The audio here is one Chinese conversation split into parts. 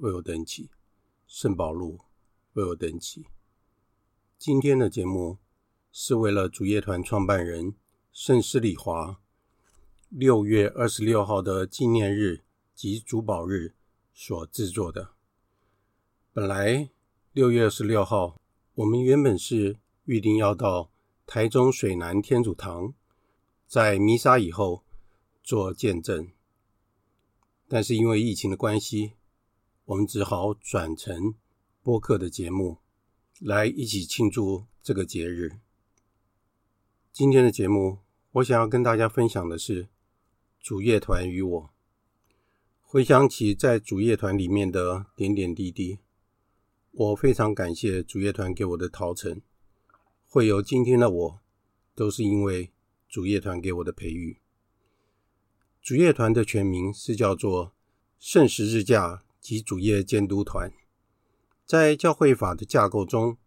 为我登记，圣保禄为我登记。今天的节目是为了主业团创办人圣施礼华六月二十六号的纪念日及主保日所制作的。本来六月二十六号，我们原本是预定要到台中水南天主堂，在弥撒以后做见证，但是因为疫情的关系。我们只好转成播客的节目，来一起庆祝这个节日。今天的节目，我想要跟大家分享的是主业团与我。回想起在主业团里面的点点滴滴，我非常感谢主业团给我的陶成，会有今天的我，都是因为主业团给我的培育。主业团的全名是叫做圣十字架及主业监督团，在教会法的架构中，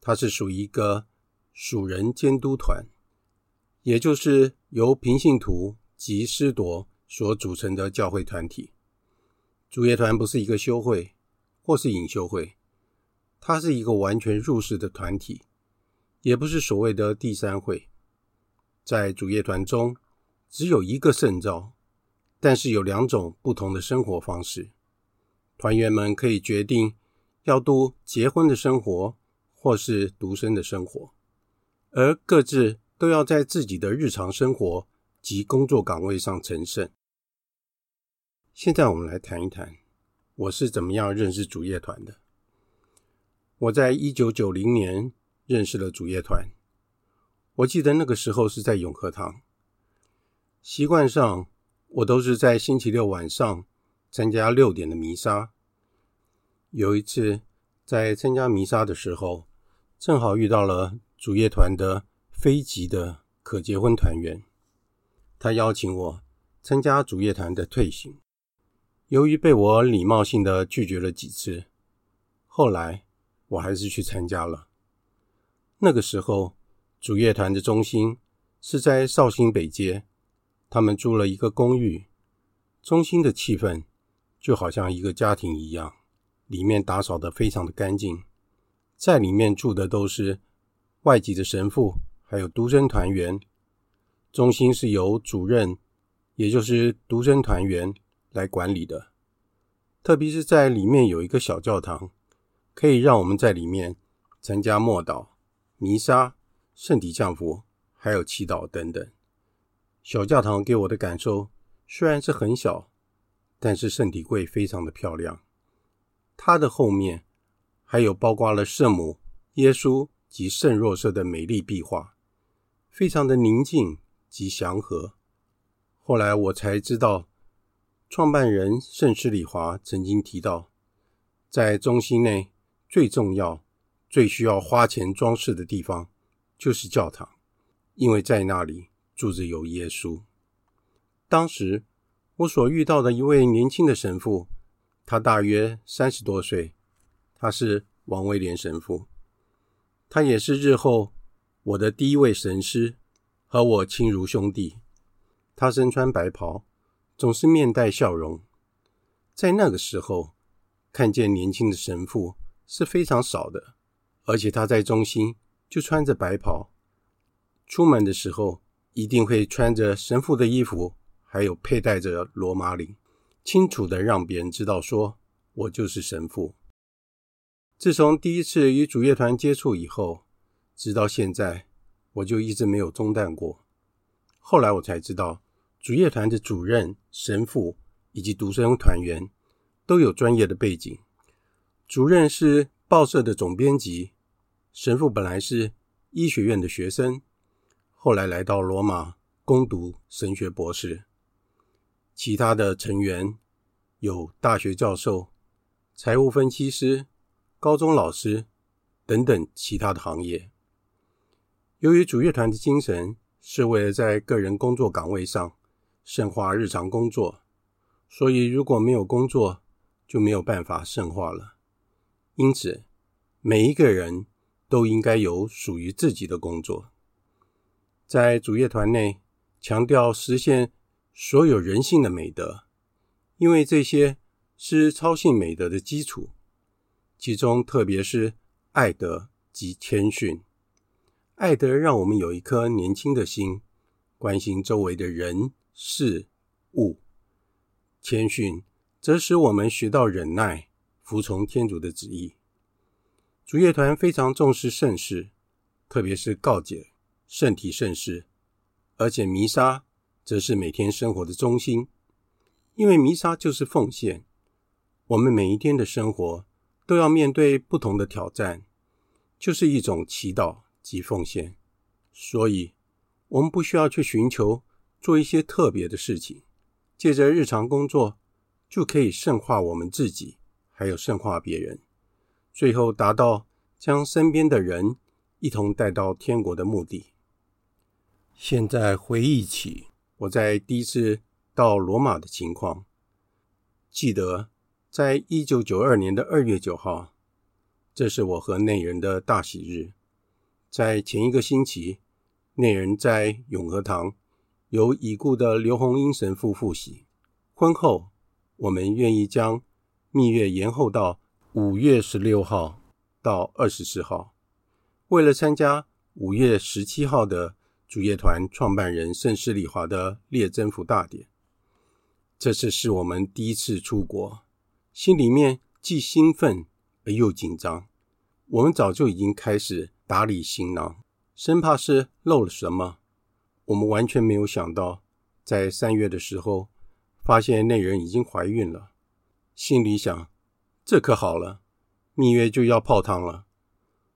它是属于一个属人监督团，也就是由平信徒及师铎所组成的教会团体。主业团不是一个修会或是隐修会，它是一个完全入世的团体，也不是所谓的第三会。在主业团中，只有一个圣召，但是有两种不同的生活方式。团员们可以决定要度结婚的生活，或是独身的生活，而各自都要在自己的日常生活及工作岗位上成圣。现在我们来谈一谈，我是怎么样认识主业团的。我在一九九零年认识了主业团，我记得那个时候是在永和堂。习惯上，我都是在星期六晚上。参加六点的弥撒。有一次在参加弥撒的时候，正好遇到了主业团的非籍的可结婚团员，他邀请我参加主业团的退行。由于被我礼貌性的拒绝了几次，后来我还是去参加了。那个时候，主业团的中心是在绍兴北街，他们租了一个公寓，中心的气氛。就好像一个家庭一样，里面打扫得非常的干净，在里面住的都是外籍的神父，还有独生团员。中心是由主任，也就是独生团员来管理的。特别是在里面有一个小教堂，可以让我们在里面参加默祷、弥撒、圣体降福，还有祈祷等等。小教堂给我的感受虽然是很小。但是圣体柜非常的漂亮，它的后面还有包括了圣母、耶稣及圣若瑟的美丽壁画，非常的宁静及祥和。后来我才知道，创办人圣施礼华曾经提到，在中心内最重要、最需要花钱装饰的地方就是教堂，因为在那里住着有耶稣。当时。我所遇到的一位年轻的神父，他大约三十多岁，他是王威廉神父，他也是日后我的第一位神师，和我亲如兄弟。他身穿白袍，总是面带笑容。在那个时候，看见年轻的神父是非常少的，而且他在中心就穿着白袍，出门的时候一定会穿着神父的衣服。还有佩戴着罗马领，清楚的让别人知道说我就是神父。自从第一次与主乐团接触以后，直到现在，我就一直没有中断过。后来我才知道，主乐团的主任、神父以及独生团员都有专业的背景。主任是报社的总编辑，神父本来是医学院的学生，后来来到罗马攻读神学博士。其他的成员有大学教授、财务分析师、高中老师等等其他的行业。由于主乐团的精神是为了在个人工作岗位上深化日常工作，所以如果没有工作，就没有办法深化了。因此，每一个人都应该有属于自己的工作。在主乐团内，强调实现所有人性的美德，因为这些是超性美德的基础，其中特别是爱德及谦逊。爱德让我们有一颗年轻的心，关心周围的人事物；谦逊则使我们学到忍耐。服从天主的旨意。主乐团非常重视圣事，特别是告解、圣体圣事，而且弥撒则是每天生活的中心。因为弥撒就是奉献，我们每一天的生活都要面对不同的挑战，就是一种祈祷及奉献。所以，我们不需要去寻求做一些特别的事情，借着日常工作就可以圣化我们自己。还有圣化别人，最后达到将身边的人一同带到天国的目的。现在回忆起我在第一次到罗马的情况，记得在一九九二年的二月九号，这是我和内人的大喜日。在前一个星期，内人在永和堂由已故的刘洪英神父复洗。婚后，我们愿意将蜜月延后到五月十六号到二十四号，为了参加五月十七号的主乐团创办人盛世礼华的列征服大典。这次是我们第一次出国，心里面既兴奋而又紧张。我们早就已经开始打理行囊，生怕是漏了什么。我们完全没有想到，在三月的时候，发现那人已经怀孕了。心里想，这可好了，蜜月就要泡汤了。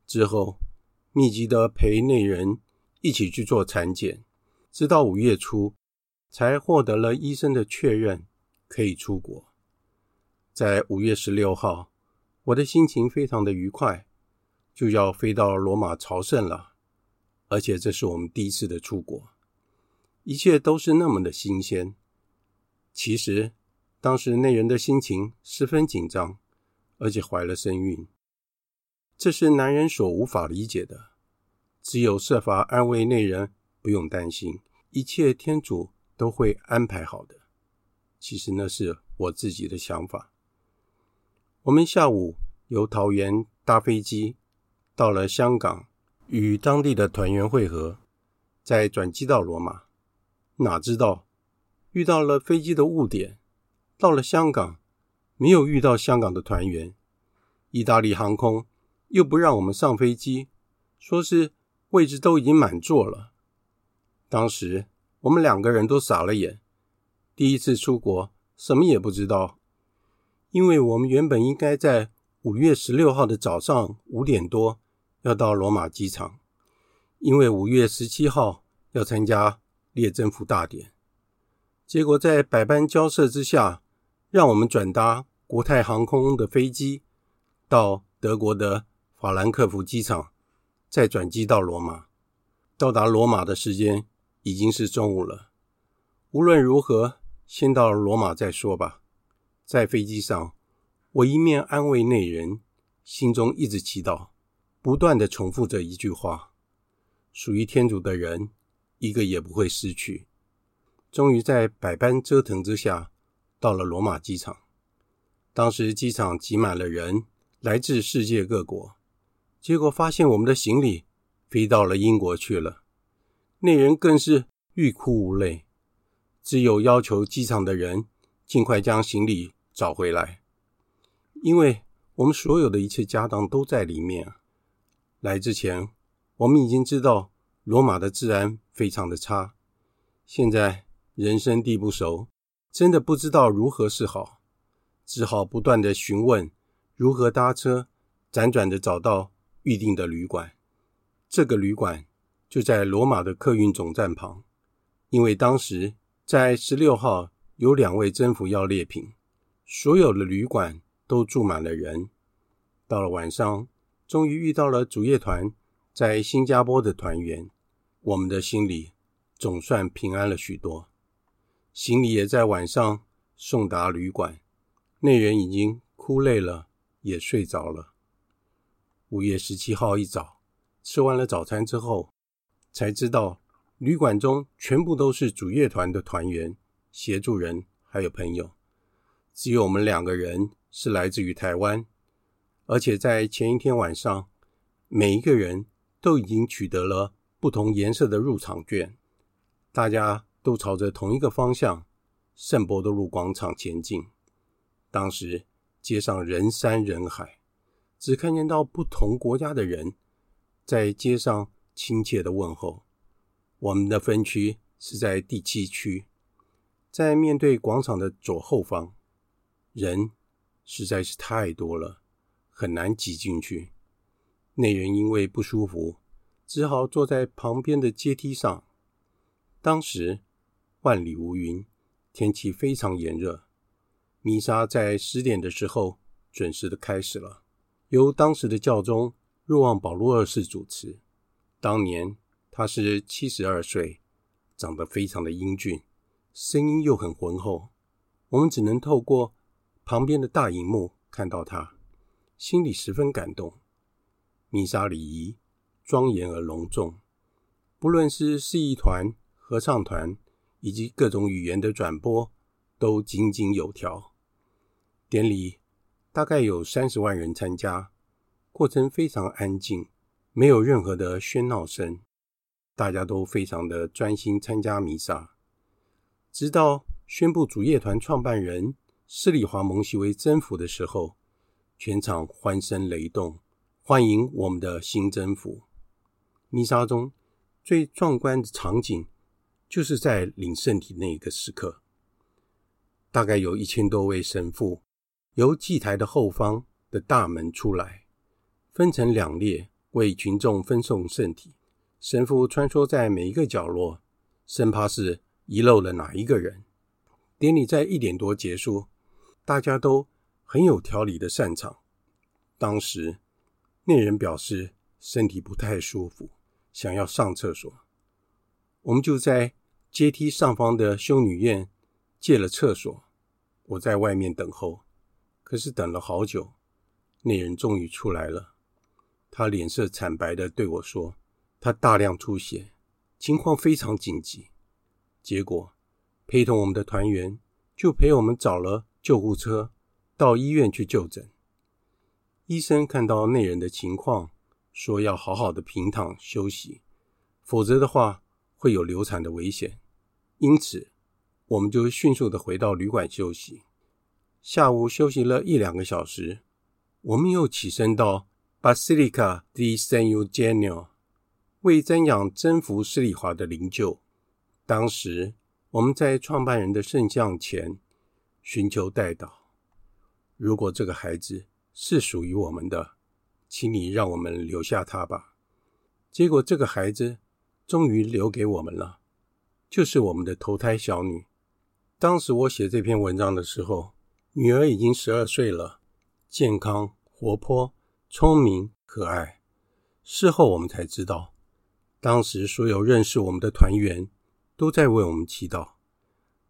之后，密集的陪那人一起去做产检，直到五月初，才获得了医生的确认，可以出国。在五月十六号，我的心情非常的愉快，就要飞到罗马朝圣了。而且这是我们第一次的出国，一切都是那么的新鲜。其实。当时那人的心情十分紧张，而且怀了身孕，这是男人所无法理解的。只有设法安慰内人，不用担心，一切天主都会安排好的。其实那是我自己的想法。我们下午由桃园搭飞机到了香港，与当地的团员会合，再转机到罗马。哪知道遇到了飞机的误点。到了香港，没有遇到香港的团员，意大利航空又不让我们上飞机，说是位置都已经满座了。当时我们两个人都傻了眼，第一次出国，什么也不知道。因为我们原本应该在五月十六号的早上五点多要到罗马机场，因为五月十七号要参加列征服大典，结果在百般交涉之下。让我们转搭国泰航空的飞机到德国的法兰克福机场，再转机到罗马。到达罗马的时间已经是中午了。无论如何，先到罗马再说吧。在飞机上，我一面安慰内人，心中一直祈祷，不断地重复着一句话：属于天主的人，一个也不会失去。终于在百般折腾之下。到了罗马机场，当时机场挤满了人，来自世界各国。结果发现我们的行李飞到了英国去了，那人更是欲哭无泪。只有要求机场的人尽快将行李找回来，因为我们所有的一切家当都在里面。来之前，我们已经知道罗马的治安非常的差，现在人生地不熟，真的不知道如何是好，只好不断的询问如何搭车，辗转的找到预定的旅馆。这个旅馆就在罗马的客运总站旁，因为当时在十六号有两位征服要列品，所有的旅馆都住满了人。到了晚上，终于遇到了主业团在新加坡的团员，我们的心里总算平安了许多。行李也在晚上送达旅馆，内人已经哭累了，也睡着了。五月十七号一早，吃完了早餐之后，才知道旅馆中全部都是主业团的团员、协助人还有朋友，只有我们两个人是来自于台湾。而且在前一天晚上，每一个人都已经取得了不同颜色的入场券，大家都朝着同一个方向——圣伯多禄广场前进。当时街上人山人海，只看见到不同国家的人在街上亲切的问候。我们的分区是在第七区，在面对广场的左后方，人实在是太多了。很难挤进去，内人因为不舒服，只好坐在旁边的阶梯上。当时万里无云，天气非常炎热。弥撒在十点的时候准时的开始了，由当时的教宗若望保禄二世主持。当年他是七十二岁，长得非常的英俊，声音又很浑厚，我们只能透过旁边的大荧幕看到他。心里十分感动，弥撒礼仪庄严而隆重，不论是示意团、合唱团以及各种语言的转播，都井井有条。典礼大概有三十万人参加，过程非常安静，没有任何的喧闹声，大家都非常的专心参加弥撒。直到宣布主乐团创办人施里华蒙西为征服的时候。全场欢声雷动，欢迎我们的新征服。弥撒中最壮观的场景，就是在领圣体那一个时刻。大概有一千多位神父由祭台的后方的大门出来，分成两列为群众分送圣体。神父穿梭在每一个角落，生怕是遗漏了哪一个人。典礼在一点多结束，大家都很有条理的散场。当时，那人表示身体不太舒服，想要上厕所。我们就在阶梯上方的修女院借了厕所。我在外面等候，可是等了好久，那人终于出来了。他脸色惨白的对我说：“他大量出血，情况非常紧急。”结果，陪同我们的团员就陪我们找了救护车。到医院去就诊，医生看到那人的情况，说要好好的平躺休息，否则的话会有流产的危险。因此，我们就迅速的回到旅馆休息。下午休息了一两个小时，我们又起身到 Basilica di San Eugenio 为瞻仰征服斯里华的灵柩。当时我们在创办人的圣像前寻求代祷。如果这个孩子是属于我们的，请你让我们留下他吧。结果这个孩子终于留给我们了，就是我们的投胎小女。当时我写这篇文章的时候，女儿已经十二岁了，健康、活泼、聪明、可爱。事后我们才知道，当时所有认识我们的团员都在为我们祈祷，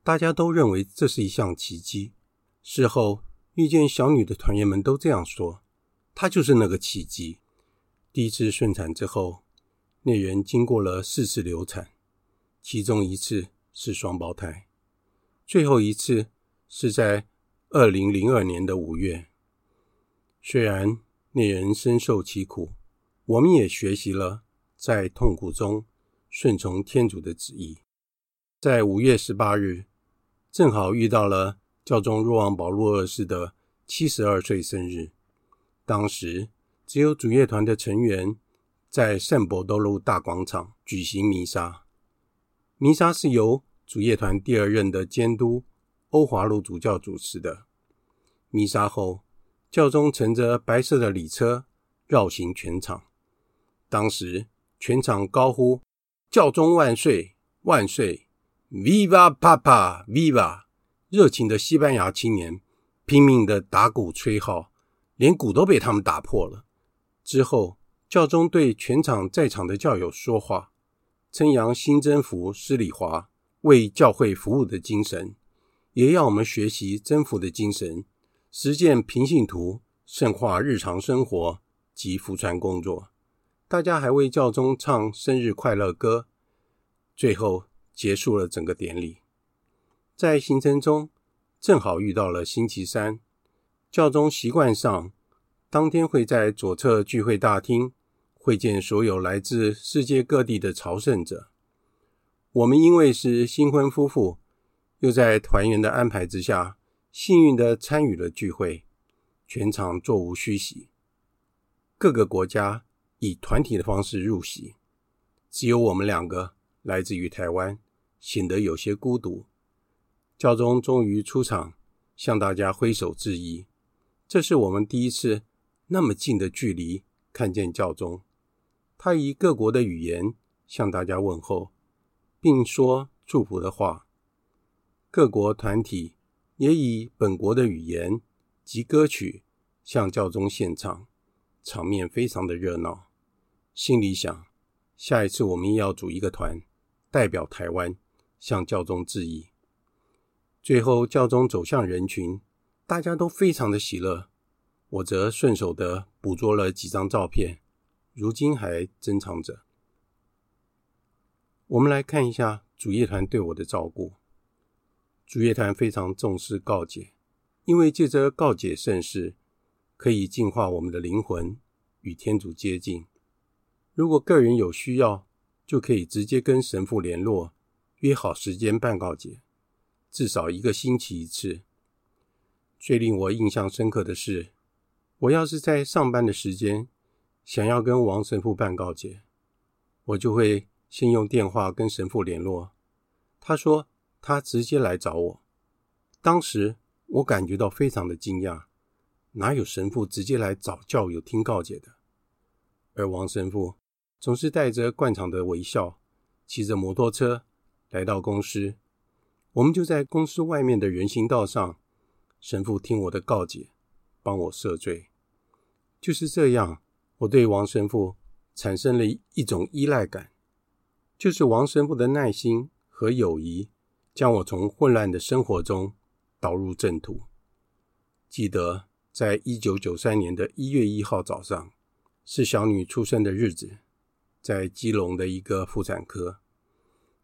大家都认为这是一项奇迹。事后。遇见小女的团员们都这样说，她就是那个奇迹。第一次顺产之后，那人经过了四次流产，其中一次是双胞胎，最后一次是在二零零二年的五月。虽然那人深受其苦，我们也学习了在痛苦中顺从天主的旨意。在五月十八日，正好遇到了教宗若望保禄二世的七十二岁生日。当时只有主业团的成员在圣伯多禄大广场举行弥撒。弥撒是由主业团第二任的监督欧华路主教主持的。弥撒后，教宗乘着白色的礼车绕行全场。当时全场高呼“教宗万岁，万岁！”Viva Papa，Viva！热情的西班牙青年拼命的打鼓吹号，连鼓都被他们打破了。之后，教宗对全场在场的教友说话。称扬新征服施礼华为教会服务的精神，也要我们学习征服的精神，实践平信徒圣化日常生活及服传工作。大家还为教宗唱生日快乐歌，最后结束了整个典礼。在行程中，正好遇到了星期三，教宗习惯上当天会在左侧聚会大厅。会见所有来自世界各地的朝圣者。我们因为是新婚夫妇，又在团员的安排之下，幸运地参与了聚会，全场座无虚席。各个国家以团体的方式入席，只有我们两个来自于台湾，显得有些孤独。教宗终于出场，向大家挥手致意。这是我们第一次那么近的距离看见教宗。他以各国的语言向大家问候，并说祝福的话。各国团体也以本国的语言及歌曲向教宗献唱，场面非常的热闹。心里想，下一次我们也要组一个团，代表台湾向教宗致意。最后，教宗走向人群，大家都非常的喜乐，我则顺手的捕捉了几张照片。如今还珍藏着。我们来看一下主业团对我的照顾。主业团非常重视告解，因为借着告解圣事，可以净化我们的灵魂，与天主接近。如果个人有需要，就可以直接跟神父联络，约好时间办告解，至少一个星期一次。最令我印象深刻的是，我要是在上班的时间，想要跟王神父办告解，我就会先用电话跟神父联络。他说他直接来找我。当时我感觉到非常的惊讶，哪有神父直接来找教友听告解的？而王神父总是带着惯常的微笑，骑着摩托车来到公司。我们就在公司外面的人行道上，神父听我的告解，帮我赦罪。就是这样。我对王神父产生了一种依赖感，就是王神父的耐心和友谊，将我从混乱的生活中导入正途。记得在一九九三年的一月一号早上，是小女出生的日子，在基隆的一个妇产科。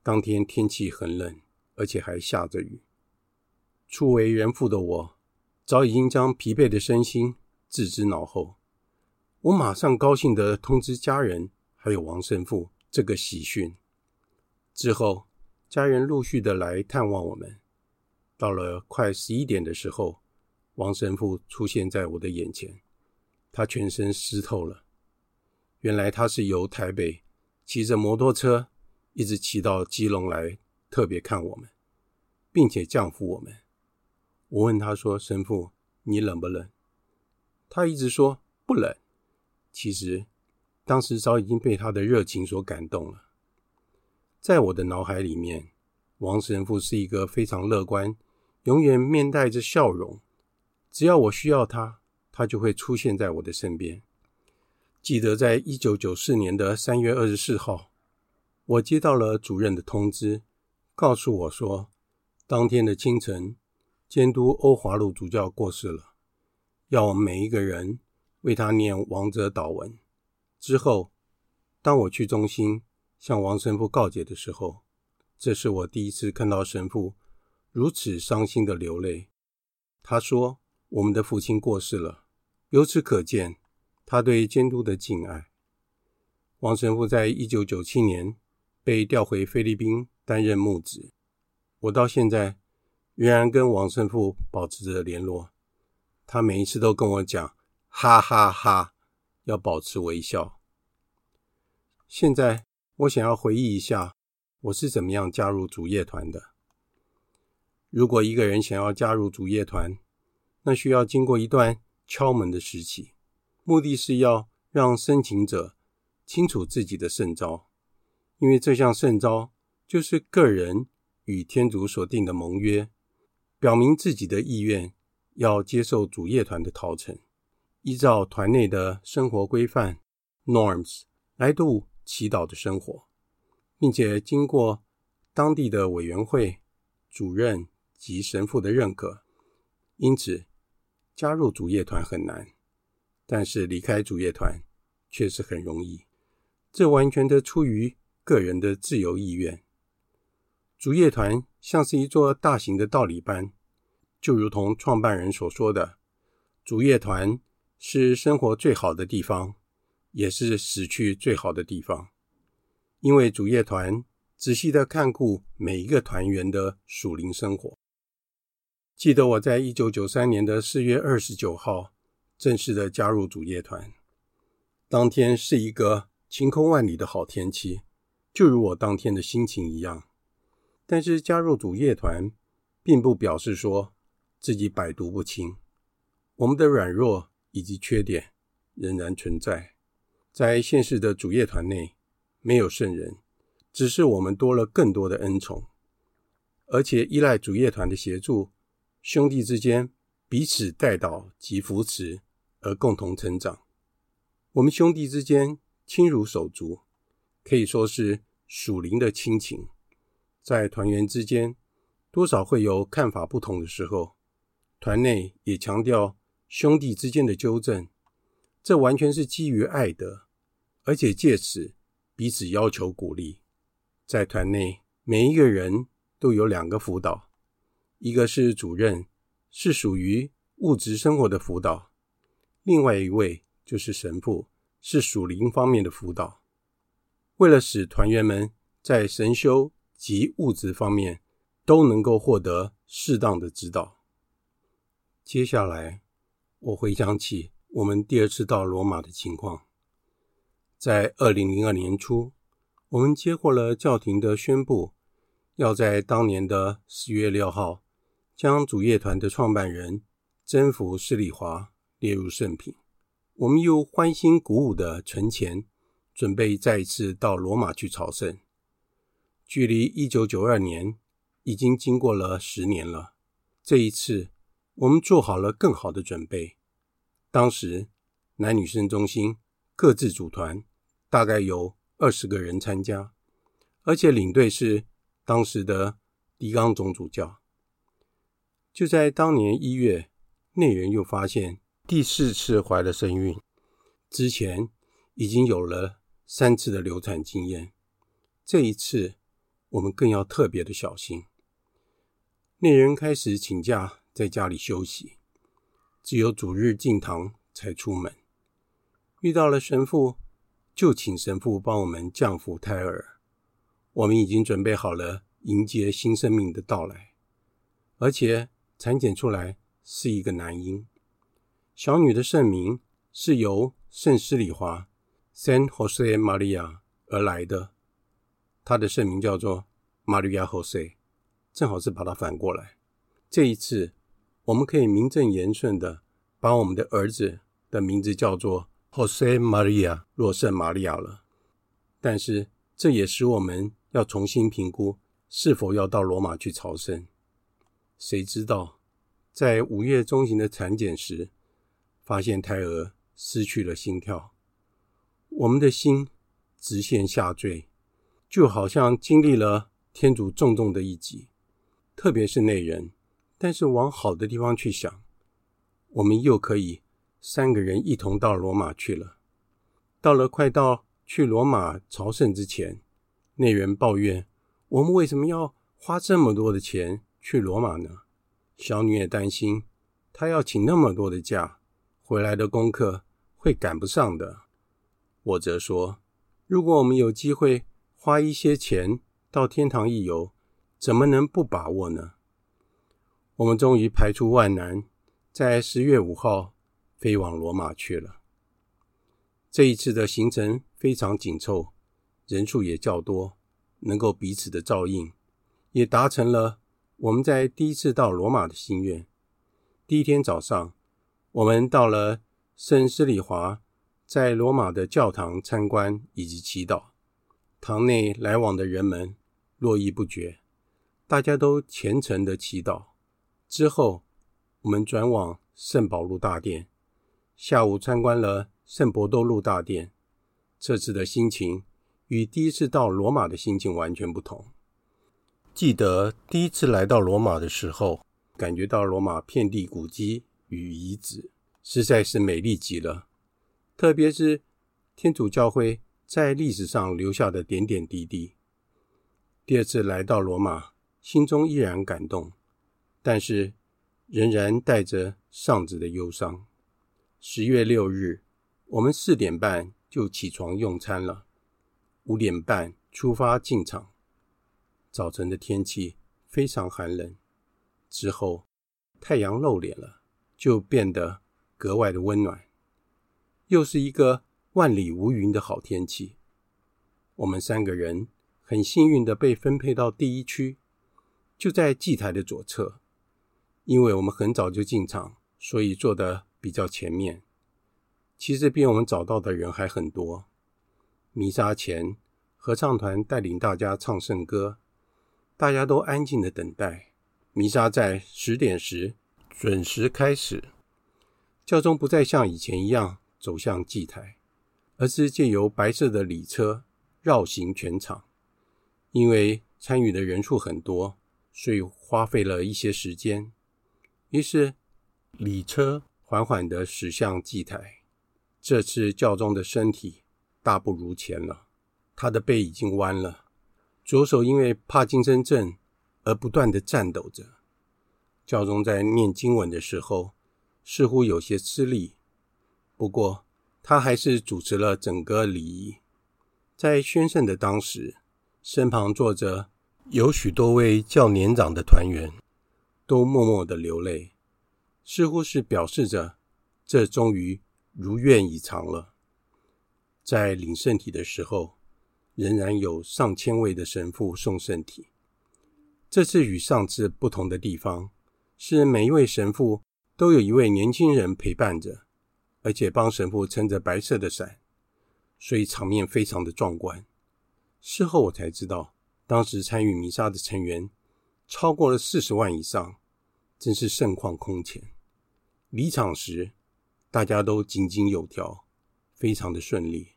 当天天气很冷，而且还下着雨。初为人父的我，早已经将疲惫的身心置之脑后。我马上高兴地通知家人，还有王神父这个喜讯。之后，家人陆续的来探望我们。到了快十一点的时候，王神父出现在我的眼前，他全身湿透了。原来他是由台北骑着摩托车一直骑到基隆来，特别看我们，并且降服我们。我问他说：“神父，你冷不冷？”他一直说不冷。其实，当时早已经被他的热情所感动了。在我的脑海里面，王神父是一个非常乐观、永远面带着笑容。只要我需要他，他就会出现在我的身边。记得在一九九四年的三月二十四号，我接到了主任的通知，告诉我说，当天的清晨，监督欧华路主教过世了，要我们每一个人。为他念亡者祷文之后，当我去中心向王神父告解的时候，这是我第一次看到神父如此伤心的流泪。他说：“我们的父亲过世了，由此可见他对监督的敬爱。”王神父在一九九七年被调回菲律宾担任牧职，我到现在仍然跟王神父保持着联络。他每一次都跟我讲：“哈哈哈，要保持微笑。”现在我想要回忆一下，我是怎么样加入主业团的。如果一个人想要加入主业团，那需要经过一段敲门的时期，目的是要让申请者清楚自己的圣召，因为这项圣召就是个人与天主所定的盟约，表明自己的意愿。要接受主业团的陶成，依照团内的生活规范 （norms） 来度祈祷的生活，并且经过当地的委员会、主任及神父的认可。因此，加入主业团很难，但是离开主业团却是很容易。这完全的出于个人的自由意愿。主业团像是一座大型的道理班。就如同创办人所说的，主业团是生活最好的地方，也是死去最好的地方。因为主业团仔细的看顾每一个团员的属灵生活。记得我在一九九三年的四月二十九号正式的加入主业团，当天是一个晴空万里的好天气，就如我当天的心情一样。但是加入主业团，并不表示说。自己百毒不侵，我们的软弱以及缺点仍然存在。在现世的主业团内，没有圣人，只是我们多了更多的恩宠，而且依赖主业团的协助，兄弟之间彼此代导及扶持，而共同成长。我们兄弟之间亲如手足，可以说是属灵的亲情。在团员之间，多少会有看法不同的时候。团内也强调兄弟之间的纠正，这完全是基于爱的，而且借此彼此要求鼓励。在团内，每一个人都有两个辅导，一个是主任，是属于物质生活的辅导；另外一位就是神父，是属灵方面的辅导。为了使团员们在神修及物质方面都能够获得适当的指导。接下来，我回想起我们第二次到罗马的情况。在二零零二年初，我们接获了教廷的宣布，要在当年的十月六号，将主乐团的创办人征服施里华列入圣品。我们又欢欣鼓舞地存钱，准备再一次到罗马去朝圣。距离一九九二年已经经过了十年了，这一次。我们做好了更好的准备。当时男女生中心各自组团，大概有二十个人参加，而且领队是当时的狄刚总主教。就在当年一月，内人又发现第四次怀了身孕，之前已经有了三次的流产经验，这一次我们更要特别的小心。内人开始请假。在家里休息，只有主日进堂才出门。遇到了神父，就请神父帮我们降服胎儿。我们已经准备好了迎接新生命的到来，而且产检出来是一个男婴。小女的圣名是由圣施里华 （San Jose Maria） 而来的，她的圣名叫做 Maria Jose，正好是把它反过来。这一次。我们可以名正言顺的把我们的儿子的名字叫做 Jose Maria 若圣玛利亚了，但是这也使我们要重新评估是否要到罗马去朝圣。谁知道，在五月中旬的产检时，发现胎儿失去了心跳，我们的心直线下坠，就好像经历了天主重重的一击，特别是内人。但是往好的地方去想，我们又可以三个人一同到罗马去了。到了快到去罗马朝圣之前，内人抱怨：我们为什么要花这么多的钱去罗马呢？小女也担心，她要请那么多的假，回来的功课会赶不上的。我则说，如果我们有机会花一些钱到天堂一游，怎么能不把握呢？我们终于排除万难，在十月五号飞往罗马去了。这一次的行程非常紧凑，人数也较多，能够彼此的照应，也达成了我们在第一次到罗马的心愿。第一天早上，我们到了圣斯里华，在罗马的教堂参观以及祈祷。堂内来往的人们络绎不绝，大家都虔诚的祈祷。之后，我们转往圣保禄大殿，下午参观了圣伯多禄大殿。这次的心情与第一次到罗马的心情完全不同。记得第一次来到罗马的时候，感觉到罗马遍地古迹与遗址，实在是美丽极了。特别是天主教会在历史上留下的点点滴滴。第二次来到罗马，心中依然感动。但是，仍然带着丧子的忧伤。十月六日，我们四点半就起床用餐了，五点半出发进场。早晨的天气非常寒冷，之后太阳露脸了，就变得格外的温暖。又是一个万里无云的好天气。我们三个人很幸运的被分配到第一区，就在祭台的左侧。因为我们很早就进场，所以坐得比较前面。其实比我们找到的人还很多。弥撒前，合唱团带领大家唱圣歌，大家都安静的等待。弥撒在十点时准时开始。教宗不再像以前一样走向祭台，而是借由白色的礼车绕行全场。因为参与的人数很多，所以花费了一些时间。于是，礼车缓缓地驶向祭台。这次教宗的身体大不如前了，他的背已经弯了，左手因为帕金森症而不断地颤抖着。教宗在念经文的时候，似乎有些吃力，不过他还是主持了整个礼仪。在宣圣的当时，身旁坐着有许多位较年长的团员。都默默的流泪，似乎是表示着这终于如愿以偿了。在领圣体的时候，仍然有上千位的神父送圣体。这次与上次不同的地方是，每一位神父都有一位年轻人陪伴着，而且帮神父撑着白色的伞，所以场面非常的壮观。事后我才知道，当时参与弥撒的成员超过了四十万以上。真是盛况空前。离场时，大家都井井有条，非常的顺利。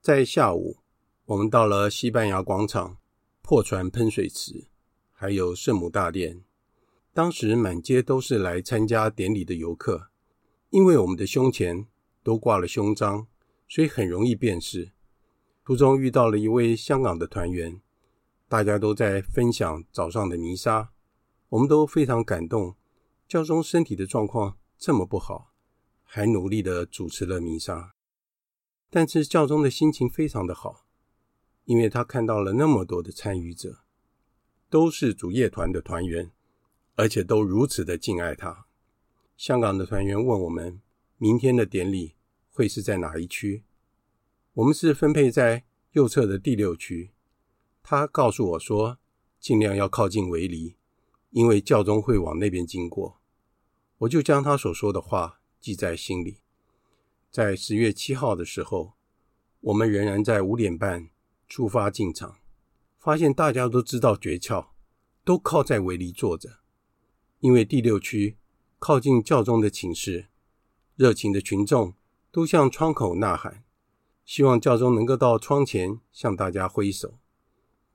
在下午，我们到了西班牙广场、破船喷水池，还有圣母大殿。当时满街都是来参加典礼的游客，因为我们的胸前都挂了胸章，所以很容易辨识。途中遇到了一位香港的团员，大家都在分享早上的弥撒。我们都非常感动，教宗身体的状况这么不好，还努力的主持了弥撒。但是教宗的心情非常的好，因为他看到了那么多的参与者，都是主业团的团员，而且都如此的敬爱他。香港的团员问我们，明天的典礼会是在哪一区？我们是分配在右侧的第六区。他告诉我说，尽量要靠近围篱。因为教宗会往那边经过，我就将他所说的话记在心里。在十月七号的时候，我们仍然在五点半出发进场，发现大家都知道诀窍，都靠在围篱坐着。因为第六区靠近教宗的寝室，热情的群众都向窗口呐喊，希望教宗能够到窗前向大家挥手。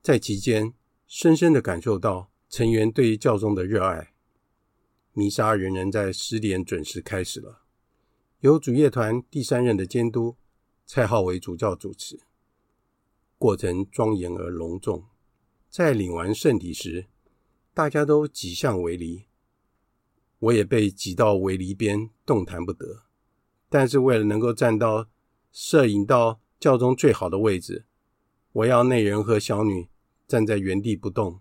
在其间，深深的感受到。成员对于教宗的热爱，弥撒仍然在十点准时开始了。由主业团第三任的监督蔡浩为主教主持，过程庄严而隆重。在领完圣体时，大家都挤向围篱，我也被挤到围篱边，动弹不得。但是为了能够站到摄影到教宗最好的位置，我要内人和小女站在原地不动。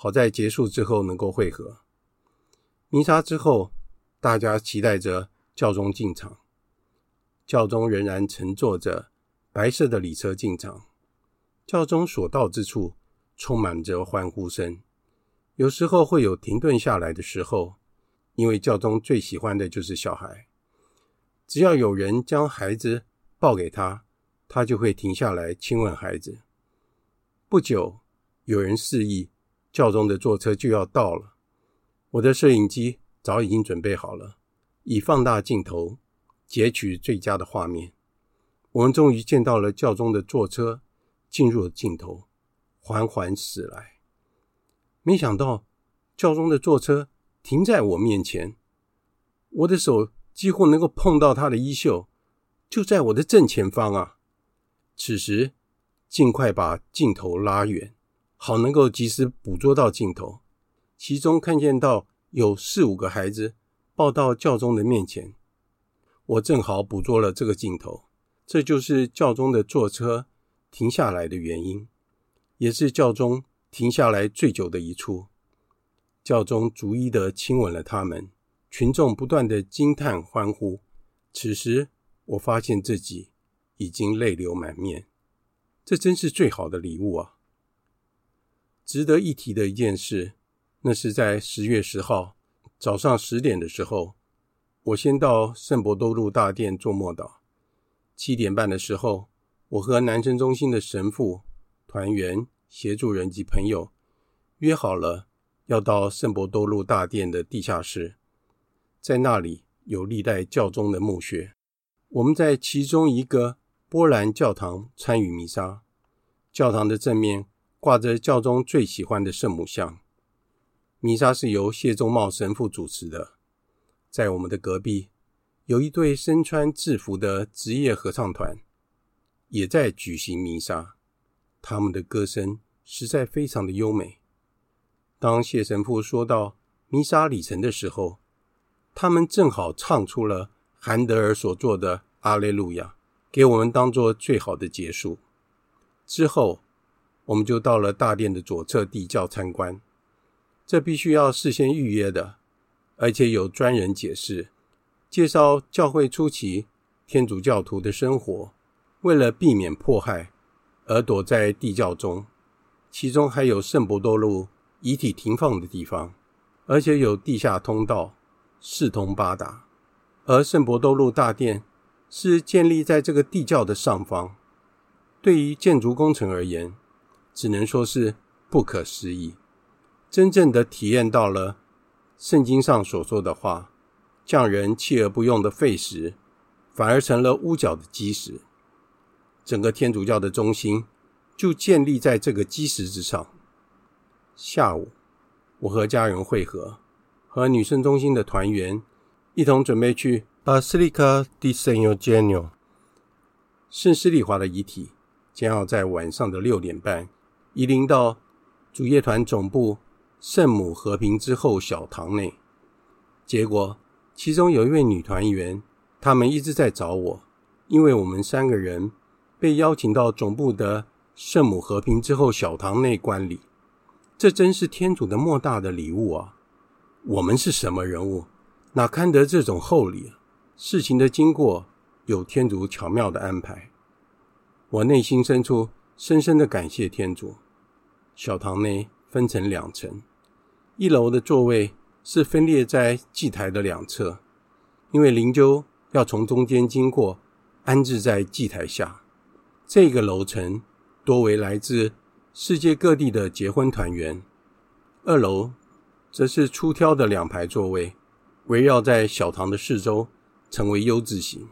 好在结束之后能够会合。弥撒之后，大家期待着教宗进场。教宗仍然乘坐着白色的礼车进场。教宗所到之处，充满着欢呼声。有时候会有停顿下来的时候，因为教宗最喜欢的就是小孩。只要有人将孩子抱给他，他就会停下来亲吻孩子。不久，有人示意教宗的坐车就要到了。我的摄影机早已经准备好了，以放大镜头截取最佳的画面。我们终于见到了教宗的坐车进入了镜头，缓缓驶来。没想到教宗的坐车停在我面前，我的手几乎能够碰到他的衣袖，就在我的正前方啊！此时，尽快把镜头拉远，好能够及时捕捉到镜头。其中看见到有四五个孩子抱到教宗的面前，我正好捕捉了这个镜头。这就是教宗的坐车停下来的原因，也是教宗停下来最久的一处。教宗逐一的亲吻了他们，群众不断的惊叹欢呼。此时，我发现自己已经泪流满面。这真是最好的礼物啊！值得一提的一件事。那是在十月十号早上十点的时候，我先到圣伯多禄大殿做默祷。七点半的时候，我和南城中心的神父、团员、协助人及朋友约好了，要到圣伯多禄大殿的地下室，在那里有历代教宗的墓穴。我们在其中一个波兰教堂参与弥撒，教堂的正面挂着教宗最喜欢的圣母像。弥撒是由谢宗茂神父主持的，在我们的隔壁有一队身穿制服的职业合唱团，也在举行弥撒。他们的歌声实在非常的优美。当谢神父说到弥撒礼成的时候，他们正好唱出了韩德尔所做的《阿肋路亚》，给我们当做最好的结束。之后，我们就到了大殿的左侧地窖参观。这必须要事先预约的，而且有专人解释，介绍教会初期天主教徒的生活，为了避免迫害而躲在地窖中，其中还有圣伯多禄遗体停放的地方，而且有地下通道，四通八达。而圣伯多禄大殿是建立在这个地窖的上方，对于建筑工程而言，只能说是不可思议。真正的体验到了圣经上所说的话：“匠人弃而不用的废石，反而成了屋角的基石。”整个天主教的中心就建立在这个基石之上。下午，我和家人会合，和女生中心的团员一同准备去 Basilica di San Eugenio。圣施利华的遗体将要在晚上的六点半移灵到主业团总部。圣母和平之后小堂内，结果其中有一位女团员，他们一直在找我，因为我们三个人被邀请到总部的圣母和平之后小堂内观礼。这真是天主的莫大的礼物啊！我们是什么人物，哪堪得这种厚礼？事情的经过有天主巧妙的安排，我内心深处深深的感谢天主。小堂内分成两层。一楼的座位是分列在祭台的两侧，因为灵柩要从中间经过，安置在祭台下。这个楼层多为来自世界各地的结婚团员。二楼则是出挑的两排座位，围绕在小堂的四周，成为 U 字形，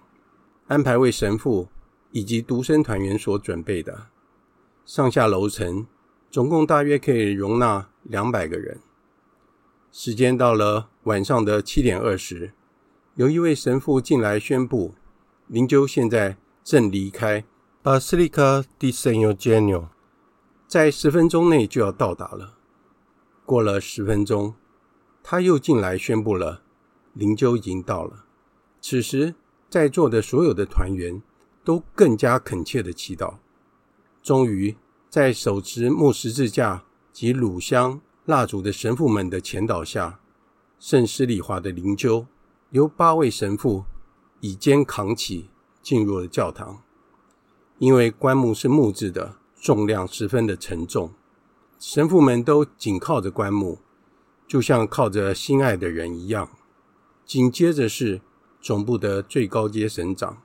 安排为神父以及独生团员所准备的。上下楼层总共大约可以容纳两百个人。时间到了晚上的七点二十，有一位神父进来宣布，灵柩现在正离开 Basilica di San Eugenio，在十分钟内就要到达了。过了十分钟，他又进来宣布了，灵柩已经到了。此时，在座的所有的团员都更加恳切的祈祷。终于，在手持木十字架及乳香。蜡烛的神父们的前导下，圣施礼华的灵柩由八位神父以肩扛起，进入了教堂。因为棺木是木质的，重量十分的沉重，神父们都紧靠着棺木，就像靠着心爱的人一样。紧接着是总部的最高阶神长，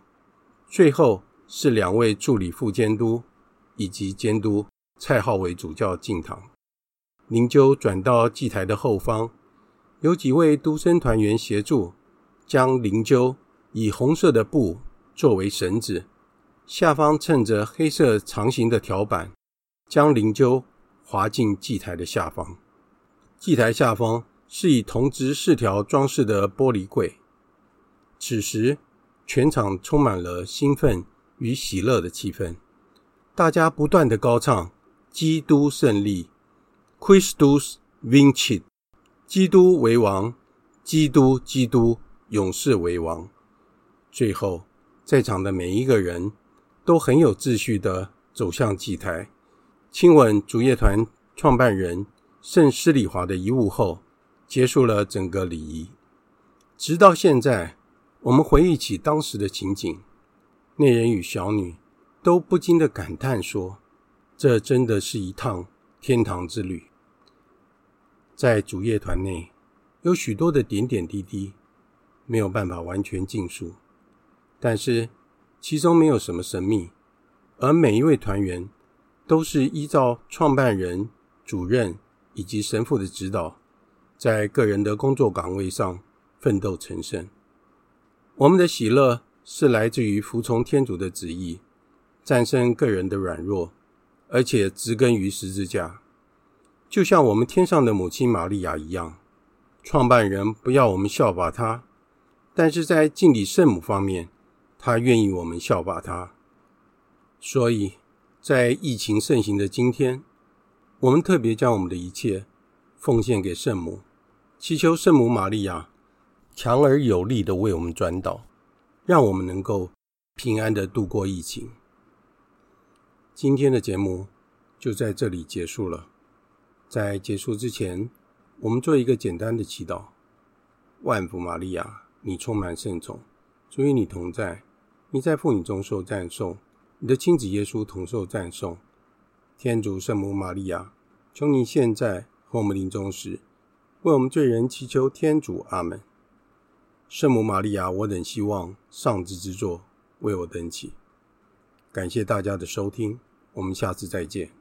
最后是两位助理副监督以及监督蔡浩伟主教进堂。灵柩转到祭台的后方。有几位独生团员协助，将灵柩以红色的布作为绳子，下方衬着黑色长形的条板，将灵柩滑进祭台的下方。祭台下方是以铜质饰条装饰的玻璃柜。此时，全场充满了兴奋与喜乐的气氛，大家不断的高唱：“基督胜利，Christus vincit。”基督为王，基督，基督，永世为王。最后，在场的每一个人都很有秩序的走向祭台，亲吻主乐团创办人圣施礼华的遗物后，结束了整个礼仪。直到现在，我们回忆起当时的情景，那人与小女都不禁的感叹说：“这真的是一趟天堂之旅。”在主业团内，有许多的点点滴滴，没有办法完全尽述。但是其中没有什么神秘，而每一位团员都是依照创办人、主任以及神父的指导，在个人的工作岗位上奋斗成圣。我们的喜乐是来自于服从天主的旨意，战胜个人的软弱，而且植根于十字架。就像我们天上的母亲玛利亚一样，创办人不要我们效法她，但是在敬礼圣母方面，他愿意我们效法他。所以，在疫情盛行的今天，我们特别将我们的一切奉献给圣母，祈求圣母玛利亚强而有力的为我们转导，让我们能够平安的度过疫情。今天的节目就在这里结束了。在结束之前，我们做一个简单的祈祷：万福玛利亚，你充满圣宠，主与你同在，你在妇女中受赞颂，你的亲子耶稣同受赞颂。天主圣母玛利亚，求你现在和我们临终时，为我们罪人祈求天主。阿门。圣母玛利亚，我等希望上智之作为我等祈。感谢大家的收听，我们下次再见。